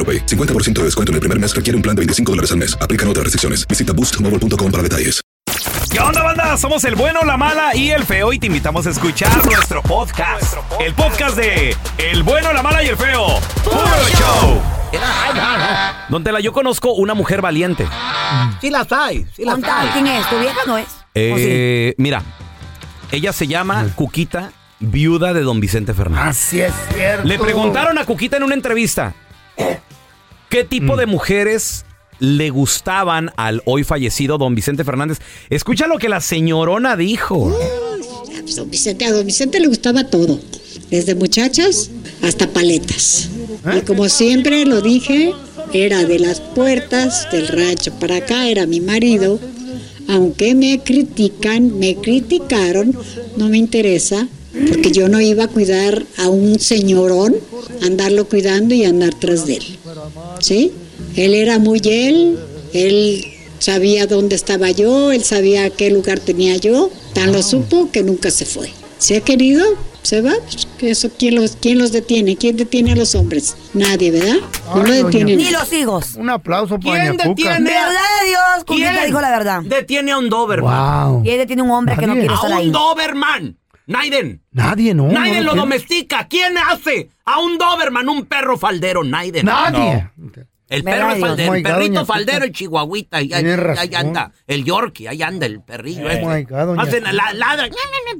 AroPay. 50% de descuento en el primer mes requiere un plan de 25 dólares al mes. Aplican otras restricciones. Visita boostmobile.com para detalles. ¿Qué onda, banda? Somos el bueno, la mala y el feo y te invitamos a escuchar nuestro podcast. El podcast de El bueno, la mala y el feo. ¡Puro show! Don Tela, yo conozco una mujer valiente. Sí las hay, sí las hay. ¿Quién es? ¿Tu vieja no es? Eh, Mira, ella se llama Cuquita, viuda de don Vicente Fernández. Así es cierto. Le preguntaron a Cuquita en una entrevista qué tipo de mujeres le gustaban al hoy fallecido don Vicente Fernández. Escucha lo que la señorona dijo. Pues, don Vicente, a don Vicente le gustaba todo, desde muchachas hasta paletas. Y como siempre lo dije, era de las puertas del rancho para acá, era mi marido. Aunque me critican, me criticaron, no me interesa, porque yo no iba a cuidar a un señorón, andarlo cuidando y andar tras de él. ¿Sí? Él era muy él, él sabía dónde estaba yo, él sabía qué lugar tenía yo, tan lo supo que nunca se fue. Si ha querido, se va. Pues, eso, ¿quién los, ¿Quién los detiene? ¿Quién detiene a los hombres? Nadie, ¿verdad? No lo detienen. Ni los hijos. Un aplauso para ¿Quién detiene? Verdad de Dios, Cuquita ¿Quién? dijo la verdad. Detiene a un Doberman. Wow. Y ella tiene un hombre que no quiere A estar un ahí. Doberman. Naiden. Nadie, no. Naiden no, lo ¿qué? domestica. ¿Quién hace a un Doberman un perro faldero? Naiden. Nadie. El ¿Verdad, perro es Dios? faldero, Oh el God, perrito faldero, el chihuahuita, ahí, ahí anda. El Yorkie, ahí anda el perrillo. Oh este. my God, doña Hace la- ladra,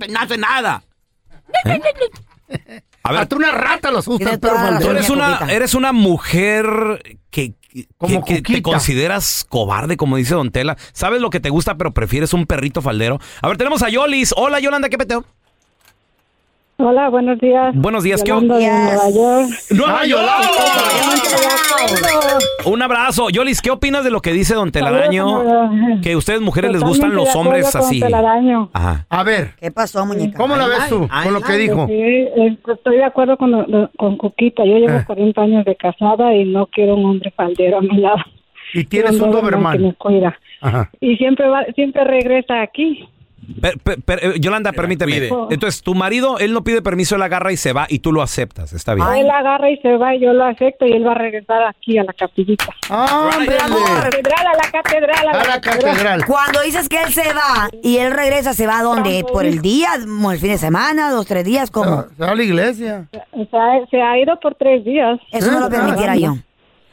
no hace nada. ¿Eh? A ver, Hasta una rata lo asusta el perro la tú faldero. eres una, Cuquita. eres una mujer que, que, Como que te consideras cobarde, como dice Don Tela. Sabes lo que te gusta, pero prefieres un perrito faldero. A ver, tenemos a Yolis. Hola, Yolanda, ¿qué peteo? Hola, buenos días. Buenos días, ¿qué Yolanda Yes. Nueva York. ¡Nueva Un abrazo. Yolis, ¿qué opinas de lo que dice Don Telaraño? Que a ustedes mujeres les gustan los hombres así. Telaraño. Ajá. A ver, ¿Qué pasó, muñeca? ¿cómo la ves tú ay, con lo que ay, dijo? Sí, eh, estoy de acuerdo con, con Cuquita. Yo llevo Eh. 40 años de casada y no quiero un hombre faldero a mi lado. Y tienes un que me Doberman. cuida. Ajá. Y siempre va, siempre regresa aquí. Per- per- per- eh, Yolanda, permíteme. Entonces, tu marido, él no pide permiso, él agarra y se va y tú lo aceptas. Está bien. Él agarra y se va y yo lo acepto y él va a regresar aquí a la capillita. ¡Ándale! Pero, amor, Catedral, a la catedral, a la, A la catedral. Cuando dices que él se va y él regresa, ¿se va a dónde? ¿Por el día? ¿El fin de semana? ¿Dos, tres días? ¿Cómo? Se va a la iglesia. Se ha, se ha ido por tres días. Eso no lo Ah, permitiera yo.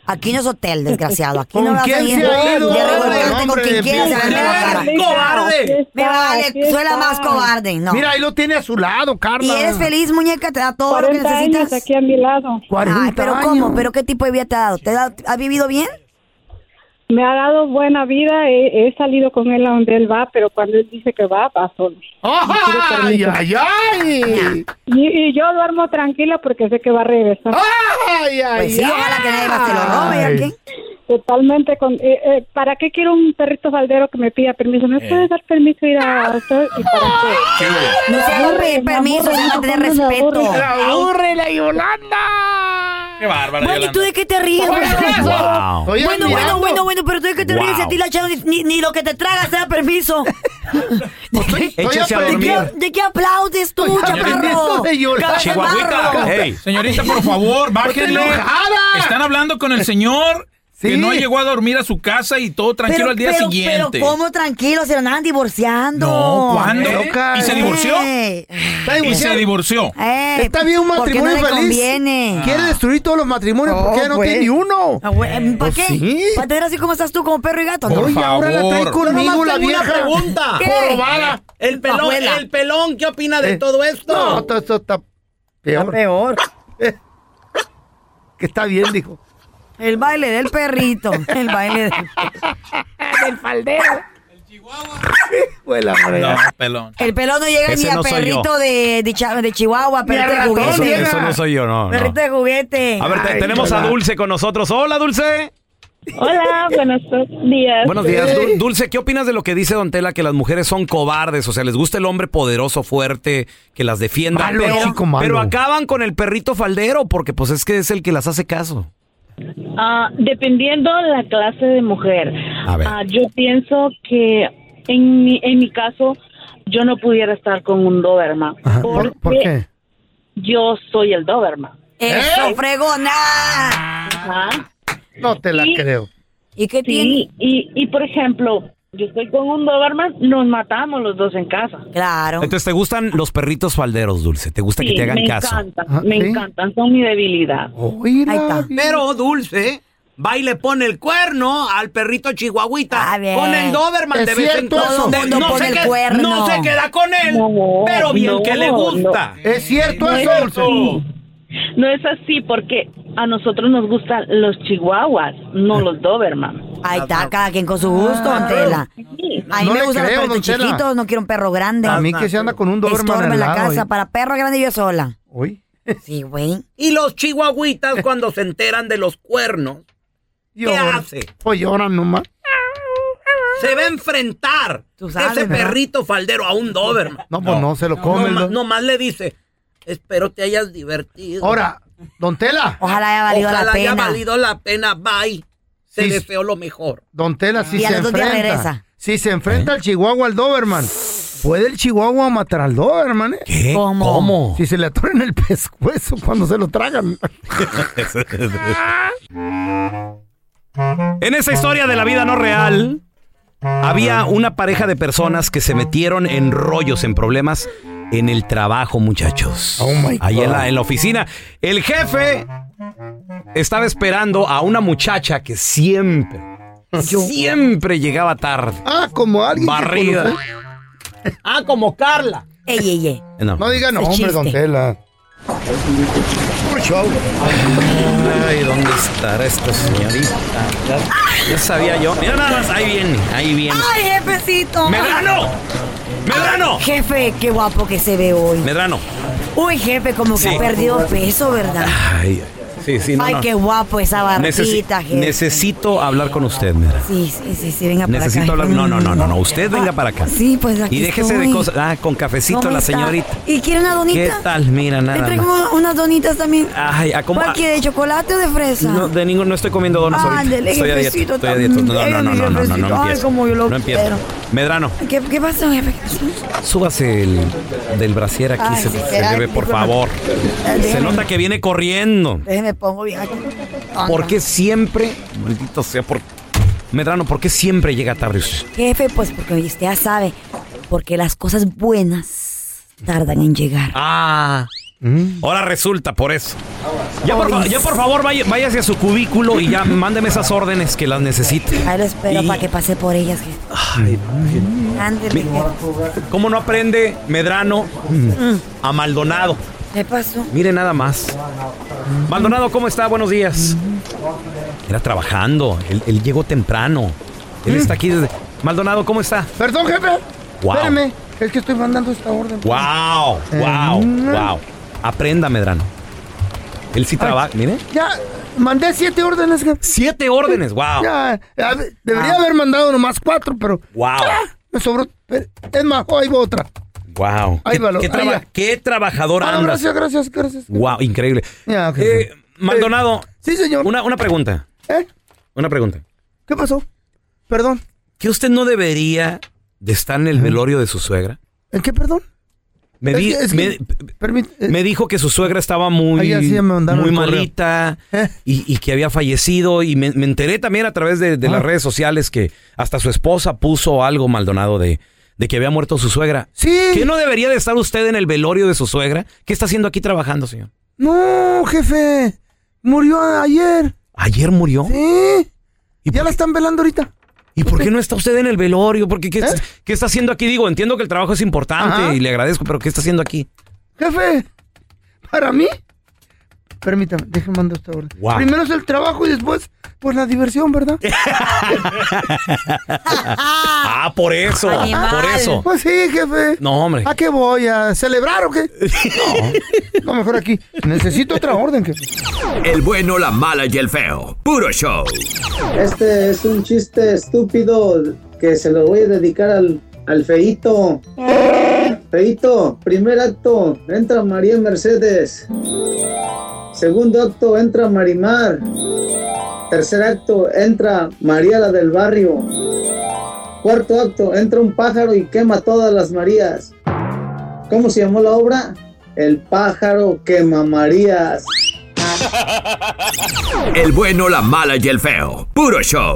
Aquí no es hotel, desgraciado. Aquí ¿Con no vas quién a ir de revolcarte Hombre, con quien quieras. bien. se me va a cara. ¡Cobarde! Me vale, soy la más cobarde. No. Mira, ahí lo tiene a su lado, ¿Y Carla. eres feliz, muñeca? ¿Te da todo lo que 40 años necesitas? aquí a mi lado. 40 Ay, pero años. ¿cómo? ¿Pero qué tipo de vida te ha dado? ¿Te ha, ¿Has vivido bien? Me ha dado buena vida, he, he salido con él a donde él va, pero cuando él dice que va, va solo. ¡Ay, ay, ay! Y, y yo duermo tranquila porque sé que va a regresar. ¡Ay, ay, Pues sí, ojalá que te lo robe, ¿ya ay. Totalmente. Con, eh, eh, ¿Para qué quiero un perrito faldero que me pida permiso? ¿Me Eh. puedes dar permiso ir a hacer y para qué? No se pedir permiso, se van a tener ¿Cómo me respeto. aburre? ¡Aburre la Yolanda! Qué bárbara, Bueno, ¿y tú de qué te ríes? Wow. Bueno, bueno, bueno, bueno, pero tú de qué te ríes, Wow. a ti la chava ni, ni- lo que te tragas te da permiso. Estoy Échese a ¿De qué, de qué aplaudes tú, chaparro? aprendiendo de llorar. Cabeza de Chihuahuita. barro. Ey. Señorita, por favor, bájenle. Están hablando con el señor Sí. que no llegó a dormir a su casa y todo tranquilo Pero, al día pero, siguiente. Pero, ¿cómo tranquilo? Se lo andan divorciando. No, ¿cuándo? ¿Y se divorció? Está Y se divorciado. divorció. ey, Está bien un ¿por qué no matrimonio le feliz. conviene? Quiere destruir todos los matrimonios No, porque ya no pues. tiene ni uno. Ah, ¿Para Pues qué? sí. ¿Para tener así como estás tú, como perro y gato? No. Por Oye, ahora la trae favor. conmigo la vieja. pregunta. ¿Qué? Jorobada. El pelón, Abuela. el pelón, ¿qué opina de Eh, todo esto? No, todo esto está peor. Peor. Que está bien, dijo. El baile del perrito. El baile del... El faldero. El chihuahua. Fue la No, pelón. El pelón no llega Ese ni a no perrito de, de, Chihuahua, perrito de juguete. Eso no soy yo, no. no. Perrito de juguete. A ver, Ay, tenemos a. Dulce con nosotros. Hola, Dulce. Hola, buenos días. Buenos días. Dulce, ¿qué opinas de lo que dice Don Tela, que las mujeres son cobardes? O sea, les gusta el hombre poderoso, fuerte, que las defienda. Malo, pero, chico malo. pero acaban con el perrito faldero, porque pues es que es el que las hace caso. Ah, dependiendo la clase de mujer. A ver. Ah, yo pienso que en mi, en mi caso yo no pudiera estar con un Doberman. Ajá, ¿Por, por porque qué? Yo soy el Doberman. Eso, fregona. Ajá. No te la creo. ¿Y qué tiene? Y, y por ejemplo, yo estoy con un Doberman, nos matamos los dos en casa. Claro. Entonces, ¿te gustan los perritos falderos, Dulce? ¿Te gusta que te hagan me caso? encantan, Ah, me ¿sí? encantan, son mi debilidad. Oíla, Ahí está. bien. Pero Dulce va y le pone el cuerno al perrito chihuahuita Ah, bien. con el Doberman Es de vez en cuando. no, pone se el queda, cuerno. no se queda con él, No, pero bien no, que le gusta. Es cierto No eso, es Dulce. No es así porque a nosotros nos gustan los chihuahuas, no los Doberman. Ahí está, cada quien con su gusto, don Tela. Sí. A mí No me gustan creo, los Tela. chiquitos, no quiero un perro grande. A mí que se anda con un Doberman en la casa. Para perro grande yo sola. Uy. Sí, güey. Y los chihuahuitas cuando se enteran de los cuernos, Lloran. hace? Pues lloran nomás. se va a enfrentar sabes, ese ¿verdad? perrito faldero a un Doberman. No, pues no, se lo come. Nomás, do- nomás le dice, espero te hayas divertido. Ahora, don Tela. Ojalá haya valido Ojalá la haya pena. valido la pena, bye. Te Sí. deseo lo mejor. Don Tela, si Y a se los dos días enfrenta. regresa. Si se enfrenta el chihuahua al Doberman, ¿puede el chihuahua matar al Doberman, eh? ¿Qué? ¿Cómo? ¿Cómo? Si se le atoran el pescuezo cuando se lo tragan. En esa historia de la vida no real, había una pareja de personas que se metieron en rollos, en problemas en el trabajo, muchachos. Oh, my Ahí en God. la, en la oficina. El jefe estaba esperando a una muchacha que siempre, siempre llegaba tarde. Ah, como alguien Barrida. Ah, como Carla. Ey, ey, ey. No. No diga Es nombre, chiste. don Tela. Ay, ¿dónde estará esta señorita? Ya, ya sabía yo. Mira nada más, ahí viene, ahí viene. ¡Ay, jefecito! ¡Medrano! ¡Medrano! Jefe, qué guapo que se ve hoy. Medrano. Uy, jefe, como que Sí. ha perdido peso, ¿verdad? Ay, sí, sí, no, Ay, no. qué guapo esa Necesi- barbita, jefe. necesito hablar con usted, Medrano. Sí, sí, sí, sí, venga para Necesito acá. hablar. No, no, no, no, no. Usted venga Ah, para acá. Sí, pues aquí Y déjese de estoy. cosas. Ah, con cafecito ¿Cómo la está? señorita. ¿Y quiere una donita? ¿Qué tal? Mira, Le nada traigo más. unas donitas también. Ay, ¿a cómo? ¿Cuál quiere, de chocolate o de fresa? No, de ningún, no estoy comiendo donas ahorita. Ándele, Estoy a dieta. jefecito, Estoy a dieta. No, no, no, no, no, no, no, no, jefecito. Ay, empiece. como yo lo No empiece. quiero. Medrano, ¿Qué, ¿Qué pasó, jefe? ¿Qué pasó? súbase el del brasier aquí, Ay, se, sí, se ay, debe, por favor. Ay, Se déjame. nota que viene corriendo. Déjeme pongo bien aquí. ¿Por qué siempre, maldito sea, por... Medrano, ¿por qué siempre llega tarde usted? Jefe, pues porque usted ya sabe, porque las cosas buenas tardan en llegar. Ah. Mm. Ahora resulta por eso. Ya por, fa- ya por favor vaya, váyase a su cubículo y ya mándeme esas órdenes que las necesite. Ahí lo espero Y- para que pase por ellas, jefe. Ay, Ándele, Mi- jefe. ¿Cómo no aprende Medrano a Maldonado? ¿Qué pasó? Mire nada más. Maldonado, ¿cómo está? Buenos días. Era trabajando. Él, él llegó temprano. Él está aquí desde... Maldonado, ¿cómo está? Perdón, jefe. Wow. Espérame. Es que estoy mandando esta orden. ¡Wow! ¡Wow! Mm. ¡Wow! Aprenda, Medrano. Él sí trabaja, mire. Ya, mandé siete órdenes, jefe. Siete órdenes, wow. Ya, debería haber mandado nomás cuatro, pero Wow. me sobró. Es más, ahí va otra. Wow. ¿Qué, qué traba- trabajador Ah, andas. gracias, gracias, gracias. Wow, increíble. Ok. Eh, Maldonado. Sí, señor. Una, una pregunta. ¿Eh? Una pregunta. ¿Qué pasó? Perdón. ¿Que usted no debería de estar en el velorio de su suegra? ¿En qué, perdón? Me, Es que- que- eh, me dijo que su suegra estaba muy, muy malita Eh. y, y que había fallecido. Y me, me enteré también a través de, de las Ah. redes sociales que hasta su esposa puso algo, Maldonado, de, de que había muerto su suegra. Sí. ¿Que no debería de estar usted en el velorio de su suegra? ¿Qué está haciendo aquí trabajando, señor? No, jefe. Murió ayer. ¿Ayer murió? Sí. ¿Y ya la están velando ahorita. ¿Y por qué no está usted en el velorio? Porque, ¿qué, ¿Eh? qué está haciendo aquí? Digo, entiendo que el trabajo es importante Ajá. y le agradezco, pero ¿qué está haciendo aquí? Jefe, ¿para mí? Permítame, déjeme mandar esta orden. Wow. Primero es el trabajo y después, pues la diversión, ¿verdad? ah, por eso, Animal. por eso. Pues sí, jefe. No, hombre. ¿A qué voy? ¿A celebrar o qué? No, no mejor aquí. Necesito otra orden, jefe. El bueno, la mala y el feo. Puro show. Este es un chiste estúpido que se lo voy a dedicar al, al feito. Feito, primer acto, entra María Mercedes. Segundo acto, entra Marimar. Tercer acto, entra María la del barrio. Cuarto acto, entra un pájaro y quema todas las Marías. ¿Cómo se llamó la obra? El pájaro quema Marías. El bueno, la mala y el feo. Puro show.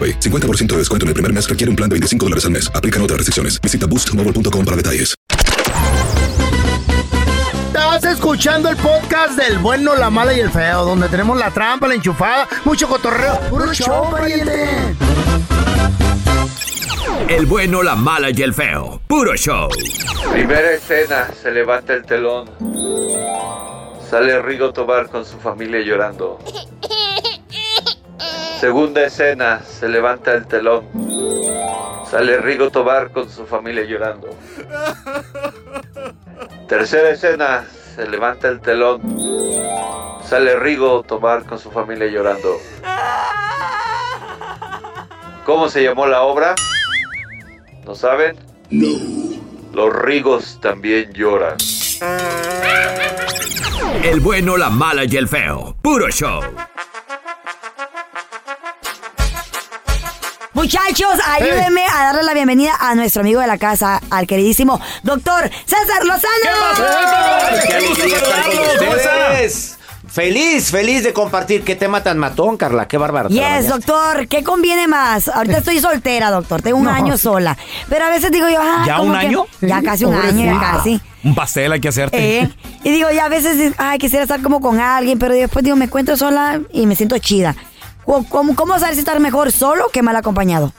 AroPay. 50% de descuento en el primer mes requiere un plan de 25 dólares al mes. Aplican otras restricciones. Visita boostmobile.com para detalles. Estás escuchando el podcast del bueno, la mala y el feo, donde tenemos la trampa, la enchufada, mucho cotorreo. ¡Puro show, pariente! El bueno, la mala y el feo. Puro show. Primera escena, se levanta el telón. Sale Rigo Tobar con su familia llorando. Segunda escena, se levanta el telón. Sale Rigo Tobar con su familia llorando. Tercera escena, se levanta el telón. Sale Rigo Tobar con su familia llorando. ¿Cómo se llamó la obra? ¿No saben? No. Los Rigos también lloran. El bueno, la mala y el feo. Puro show. Muchachos, ayúdenme a darle la bienvenida a nuestro amigo de la casa, al queridísimo doctor César Lozano. ¡Qué ustedes! Feliz, feliz de compartir. ¿Qué tema tan matón, Carla? Qué bárbaro. Yes, doctor, ¿qué conviene más? Ahorita estoy soltera, doctor, tengo un No. año sola. Pero a veces digo yo, ah, ¿Ya un que- año? Ya casi un año, ya casi. Un pastel hay que hacerte. Eh, y digo, ya a veces, ay, quisiera estar como con alguien, pero después digo, me encuentro sola y me siento chida. ¿Cómo, cómo, si estar mejor solo que mal acompañado?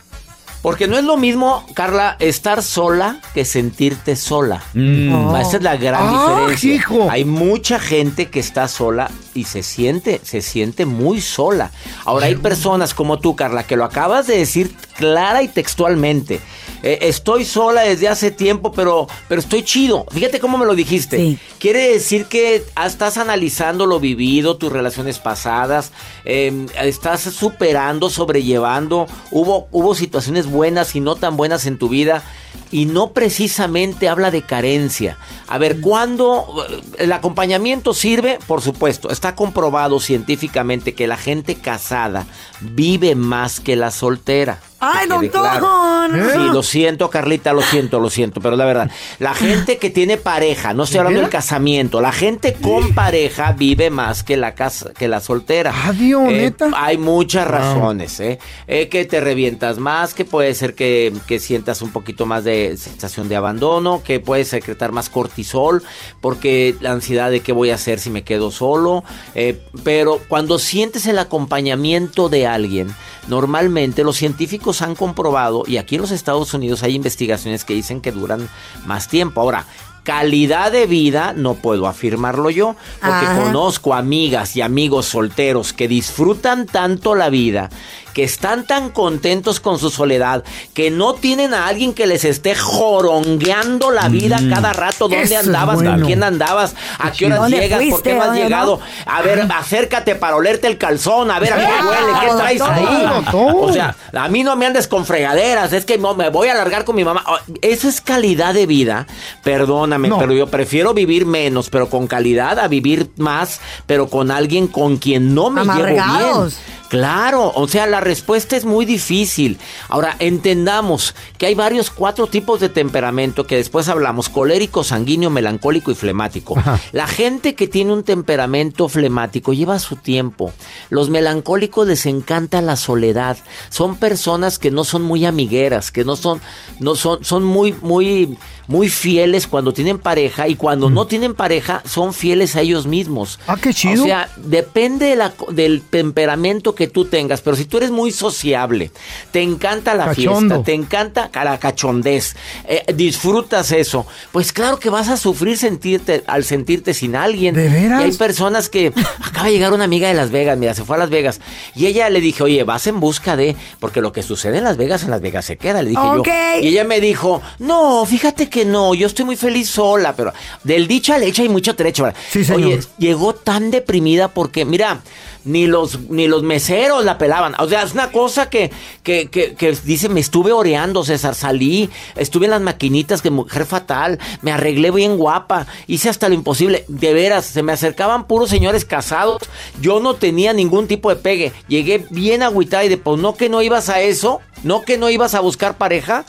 Porque no es lo mismo, Carla, estar sola que sentirte sola. Mm. Esa es la gran Ah, diferencia. hijo. Hay mucha gente que está sola y se siente, se siente muy sola. Ahora hay personas como tú, Carla, que lo acabas de decir clara y textualmente. Eh, estoy sola desde hace tiempo, pero, pero estoy chido. Fíjate cómo me lo dijiste. Quiere decir que estás analizando lo vivido, tus relaciones pasadas, eh, estás superando, sobrellevando. Hubo, hubo situaciones buenas y no tan buenas en tu vida. Y no precisamente habla de carencia. A ver, ¿cuándo eh, el acompañamiento sirve? Por supuesto, está comprobado científicamente que la gente casada vive más que la soltera. ¡Ay, doctor! claro. Sí, lo siento, Carlita, lo siento, lo siento, pero la verdad, la gente que tiene pareja, no estoy hablando del casamiento, la gente con pareja vive más que la casa, que la soltera. Adiós, Eh, neta. Hay muchas razones, ¿eh? Eh, Que te revientas más, que puede ser que, que sientas un poquito más de sensación de abandono, que puedes secretar más cortisol, porque la ansiedad de qué voy a hacer si me quedo solo. eh, pero cuando sientes el acompañamiento de alguien, normalmente los científicos han comprobado, y aquí en los Estados Unidos hay investigaciones que dicen que duran más tiempo. Ahora, calidad de vida no puedo afirmarlo yo, porque Ajá. conozco amigas y amigos solteros que disfrutan tanto la vida, que están tan contentos con su soledad, que no tienen a alguien que les esté jorongueando la vida Mm. cada rato. ¿Dónde Eso andabas? bueno. ¿A quién andabas? ¿A qué horas ¿Dónde llegas? ¿Por qué no has llegado? A ver, acércate para olerte el calzón, a ver a qué huele, qué traes ahí. O sea, a mí no me andes con fregaderas, es que me voy a alargar con mi mamá. Oh, Eso es calidad de vida. Perdóname, No. pero yo prefiero vivir menos, pero con calidad, a vivir más, pero con alguien con quien no me llevo bien. Claro, o sea, la respuesta es muy difícil. Ahora, entendamos que hay varios cuatro tipos de temperamento que después hablamos, colérico, sanguíneo, melancólico y flemático. La gente que tiene un temperamento flemático lleva su tiempo. Los melancólicos les encanta la soledad. Son personas que no son muy amigueras, que no son no son son muy muy muy fieles cuando tienen pareja y cuando no tienen pareja son fieles a ellos mismos. Ah, qué chido. O sea, depende de la- del temperamento que tú tengas, pero si tú eres muy sociable, te encanta la Cachondo. fiesta, te encanta la cachondez, eh, disfrutas eso, pues claro que vas a sufrir sentirte al sentirte sin alguien. ¿De veras? Y hay personas que acaba de llegar una amiga de Las Vegas, mira, se fue a Las Vegas y ella le dije, "Oye, vas en busca de porque lo que sucede en Las Vegas en Las Vegas se queda", le dije yo. Y ella me dijo, "No, fíjate que no, yo estoy muy feliz sola, pero del dicho al hecho hay mucho trecho." ¿verdad?". Sí, señor. Oye, llegó tan deprimida porque, mira, ni los, ni los meseros la pelaban. O sea, es una cosa que, que, que, que dice, me estuve oreando, César, salí, estuve en las maquinitas, que mujer fatal, me arreglé bien guapa, hice hasta lo imposible. De veras, se me acercaban puros señores casados, yo no tenía ningún tipo de pegue. Llegué bien agüitada y de, pues no que no ibas a eso, no que no ibas a buscar pareja.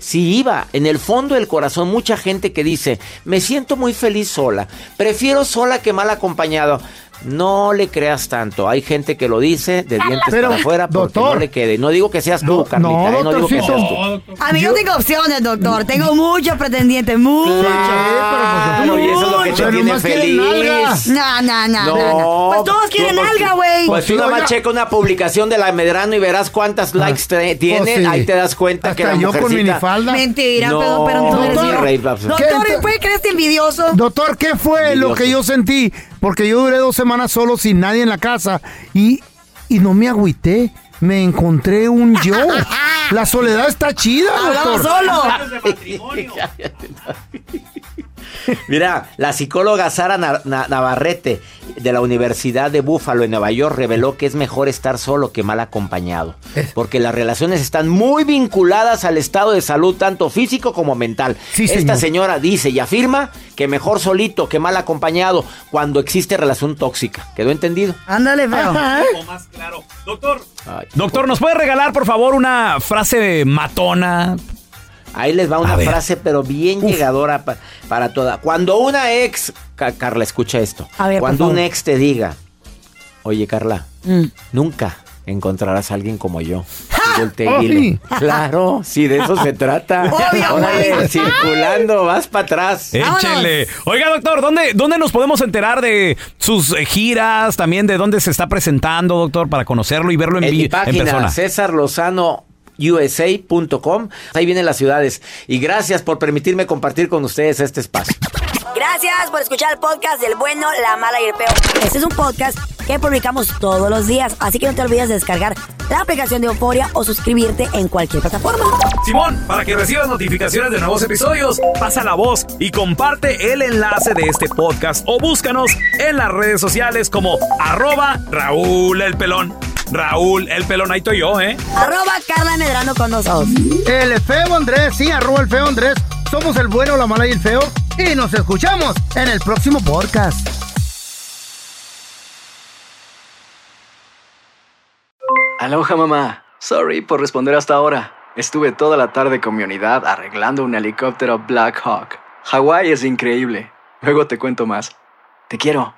Si iba, en el fondo del corazón, mucha gente que dice, me siento muy feliz sola, prefiero sola que mal acompañado. No le creas tanto. Hay gente que lo dice de dientes Pero, para afuera porque doctor. no le quede. No digo que seas tú, No, Carlita. no, ¿eh? no digo que seas tú. A mí no tengo opciones, doctor. Tengo muchos pretendientes, muchos. Claro, y eso es lo que te Pero tiene feliz. No, no, no, No. Pues todos quieren tú, alga, güey. Pues tú nada más checa una publicación de la Medrano y verás cuántas likes te- tiene. pues sí. Ahí te das cuenta que Hasta la yo con mujercita... minifalda. Mentira, No, pero, pero tú eres pues. Doctor, ¿Qué? ¿me puede creer este envidioso? Doctor, ¿qué fue lo que yo sentí? Porque yo duré dos semanas solo sin nadie en la casa y, y no me agüité. Me encontré un yo. La soledad está chida, Hablaba doctor. solo. Mira, la psicóloga Sara Na- Na- Navarrete de la Universidad de Buffalo en Nueva York reveló que es mejor estar solo que mal acompañado, porque las relaciones están muy vinculadas al estado de salud tanto físico como mental. Sí, Esta señor. señora dice y afirma que mejor solito que mal acompañado cuando existe relación tóxica. ¿Quedó entendido? Ándale, feo. más claro. Doctor. Ay, Doctor, ¿nos puede regalar, por favor, una frase matona? Ahí les va A una ver. frase, pero bien llegadora pa- para toda. Cuando una ex, Ca- Carla, escucha esto. A ver, por Cuando un ex te diga, oye Carla, Mm. nunca encontrarás a alguien como yo. Dile, claro, sí, de eso se trata. Obvio, Órale, circulando, vas para atrás. Échele. Oiga, doctor, ¿dónde, ¿dónde nos podemos enterar de sus eh, giras? También de dónde se está presentando, doctor, para conocerlo y verlo en, En mi en página, persona. César Lozano USA.com. Ahí vienen las ciudades. Y gracias por permitirme compartir con ustedes este espacio. Gracias por escuchar el podcast del bueno, la mala y el peor. Este es un podcast que publicamos todos los días, así que no te olvides de descargar la aplicación de Euforia o suscribirte en cualquier plataforma. Simón, para que recibas notificaciones de nuevos episodios, pasa la voz y comparte el enlace de este podcast o búscanos en las redes sociales como arroba Raúl el Pelón. Raúl el Pelón, ahí estoy yo, ¿eh? Arroba Carla Medrano con nosotros. El feo Andrés, sí, arroba el feo Andrés. Somos el bueno, la mala y el feo. Y nos escuchamos en el próximo podcast. Aloha mamá. Sorry por responder hasta ahora. Estuve toda la tarde con mi unidad arreglando un helicóptero Black Hawk. Hawái es increíble. Luego te cuento más. Te quiero.